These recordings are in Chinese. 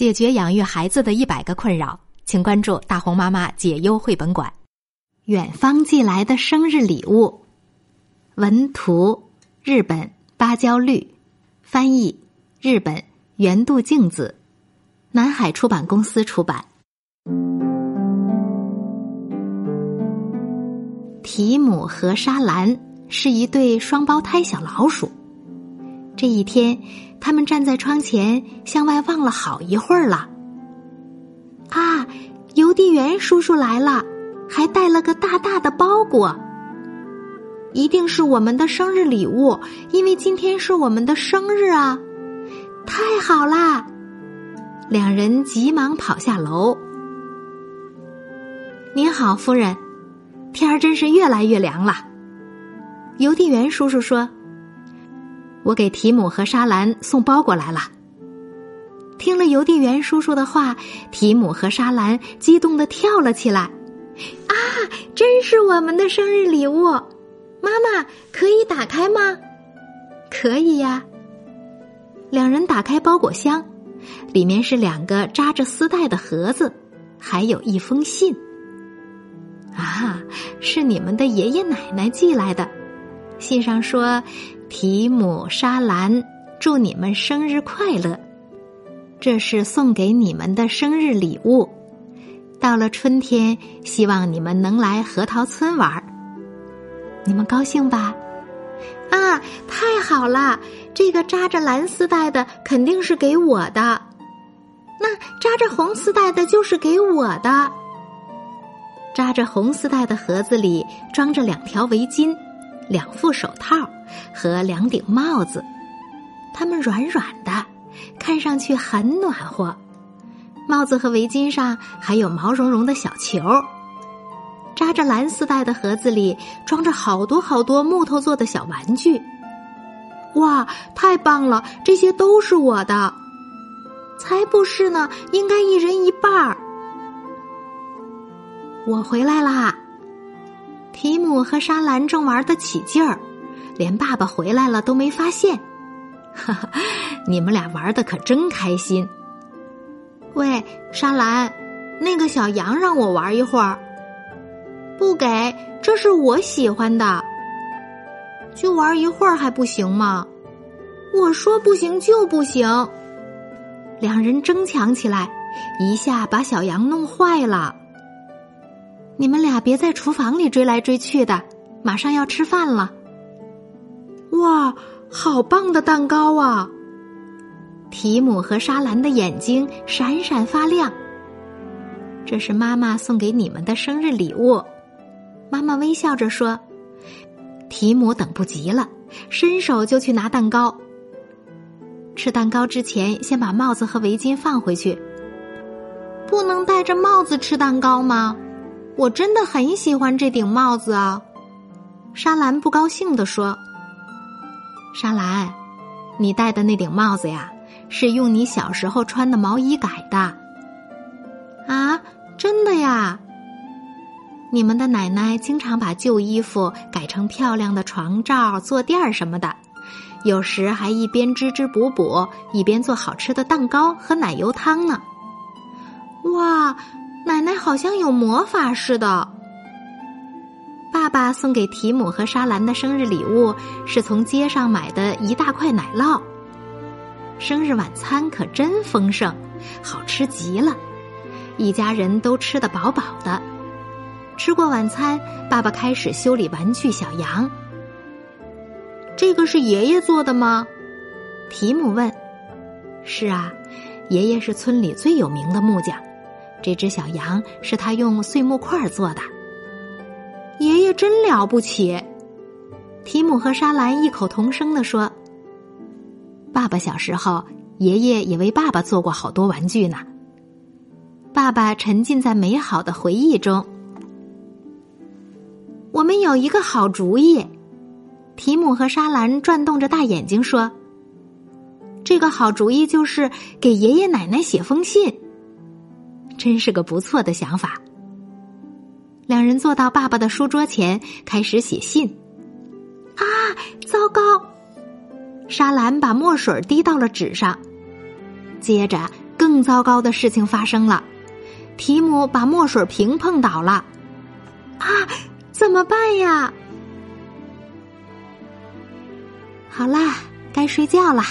解决养育孩子的一百个困扰，请关注大红妈妈解忧绘本馆。远方寄来的生日礼物，文图日本芭蕉绿，翻译日本原度静子，南海出版公司出版。提姆和莎兰是一对双胞胎小老鼠。这一天，他们站在窗前向外望了好一会儿了。啊，邮递员叔叔来了，还带了个大大的包裹。一定是我们的生日礼物，因为今天是我们的生日啊！太好啦！两人急忙跑下楼。您好，夫人。天儿真是越来越凉了。邮递员叔叔说：“我给提姆和莎兰送包裹来了。”听了邮递员叔叔的话，提姆和莎兰激动的跳了起来。“啊，真是我们的生日礼物！妈妈，可以打开吗？”“可以呀。”两人打开包裹箱，里面是两个扎着丝带的盒子，还有一封信。啊，是你们的爷爷奶奶寄来的。信上说：“提姆、沙兰，祝你们生日快乐。”这是送给你们的生日礼物。到了春天，希望你们能来核桃村玩儿。你们高兴吧？啊，太好了！这个扎着蓝丝带的肯定是给我的，那扎着红丝带的就是给我的。扎着红丝带的盒子里装着两条围巾、两副手套和两顶帽子，它们软软的，看上去很暖和。帽子和围巾上还有毛茸茸的小球。扎着蓝丝带的盒子里装着好多好多木头做的小玩具。哇，太棒了！这些都是我的。才不是呢，应该一人一半儿。我回来啦！提姆和莎兰正玩得起劲儿，连爸爸回来了都没发现。哈哈，你们俩玩的可真开心。喂，莎兰，那个小羊让我玩一会儿，不给，这是我喜欢的。就玩一会儿还不行吗？我说不行就不行。两人争抢起来，一下把小羊弄坏了。你们俩别在厨房里追来追去的，马上要吃饭了。哇，好棒的蛋糕啊！提姆和莎兰的眼睛闪闪发亮。这是妈妈送给你们的生日礼物。妈妈微笑着说：“提姆等不及了，伸手就去拿蛋糕。吃蛋糕之前，先把帽子和围巾放回去。不能戴着帽子吃蛋糕吗？”我真的很喜欢这顶帽子啊！莎兰不高兴地说：“莎兰，你戴的那顶帽子呀，是用你小时候穿的毛衣改的。”啊，真的呀！你们的奶奶经常把旧衣服改成漂亮的床罩、坐垫什么的，有时还一边织织补补，一边做好吃的蛋糕和奶油汤呢。哇！奶奶好像有魔法似的。爸爸送给提姆和莎兰的生日礼物是从街上买的一大块奶酪。生日晚餐可真丰盛，好吃极了，一家人都吃得饱饱的。吃过晚餐，爸爸开始修理玩具小羊。这个是爷爷做的吗？提姆问。是啊，爷爷是村里最有名的木匠。这只小羊是他用碎木块做的。爷爷真了不起，提姆和莎兰异口同声的说：“爸爸小时候，爷爷也为爸爸做过好多玩具呢。”爸爸沉浸在美好的回忆中。我们有一个好主意，提姆和莎兰转动着大眼睛说：“这个好主意就是给爷爷奶奶写封信。”真是个不错的想法。两人坐到爸爸的书桌前，开始写信。啊，糟糕！莎兰把墨水滴到了纸上，接着更糟糕的事情发生了，提姆把墨水瓶碰倒了。啊，怎么办呀？好啦，该睡觉了。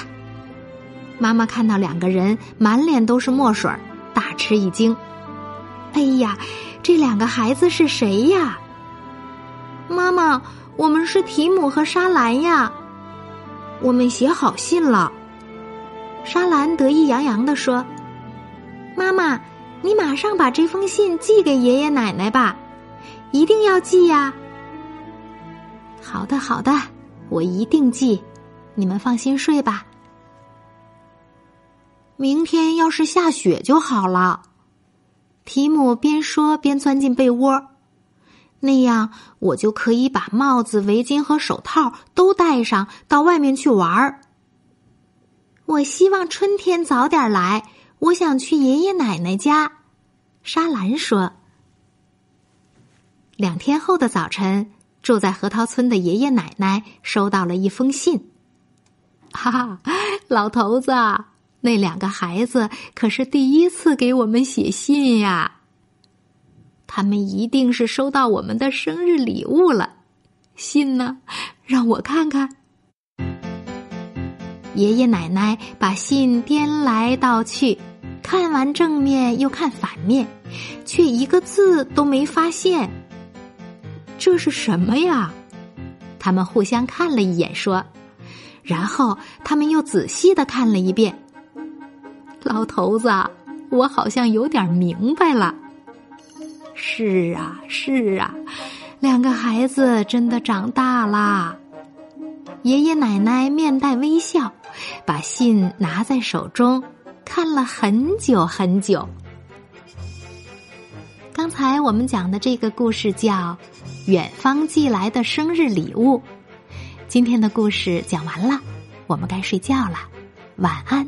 妈妈看到两个人满脸都是墨水，大吃一惊。哎呀，这两个孩子是谁呀？妈妈，我们是提姆和莎兰呀。我们写好信了。莎兰得意洋洋地说：“妈妈，你马上把这封信寄给爷爷奶奶吧，一定要寄呀。”好的，好的，我一定寄。你们放心睡吧。明天要是下雪就好了。提姆边说边钻进被窝，那样我就可以把帽子、围巾和手套都戴上，到外面去玩儿。我希望春天早点来，我想去爷爷奶奶家。沙兰说。两天后的早晨，住在核桃村的爷爷奶奶收到了一封信。哈哈，老头子。那两个孩子可是第一次给我们写信呀。他们一定是收到我们的生日礼物了。信呢？让我看看。爷爷奶奶把信颠来倒去，看完正面又看反面，却一个字都没发现。这是什么呀？他们互相看了一眼，说，然后他们又仔细的看了一遍。老头子，我好像有点明白了。是啊，是啊，两个孩子真的长大啦。爷爷奶奶面带微笑，把信拿在手中，看了很久很久。刚才我们讲的这个故事叫《远方寄来的生日礼物》。今天的故事讲完了，我们该睡觉了，晚安。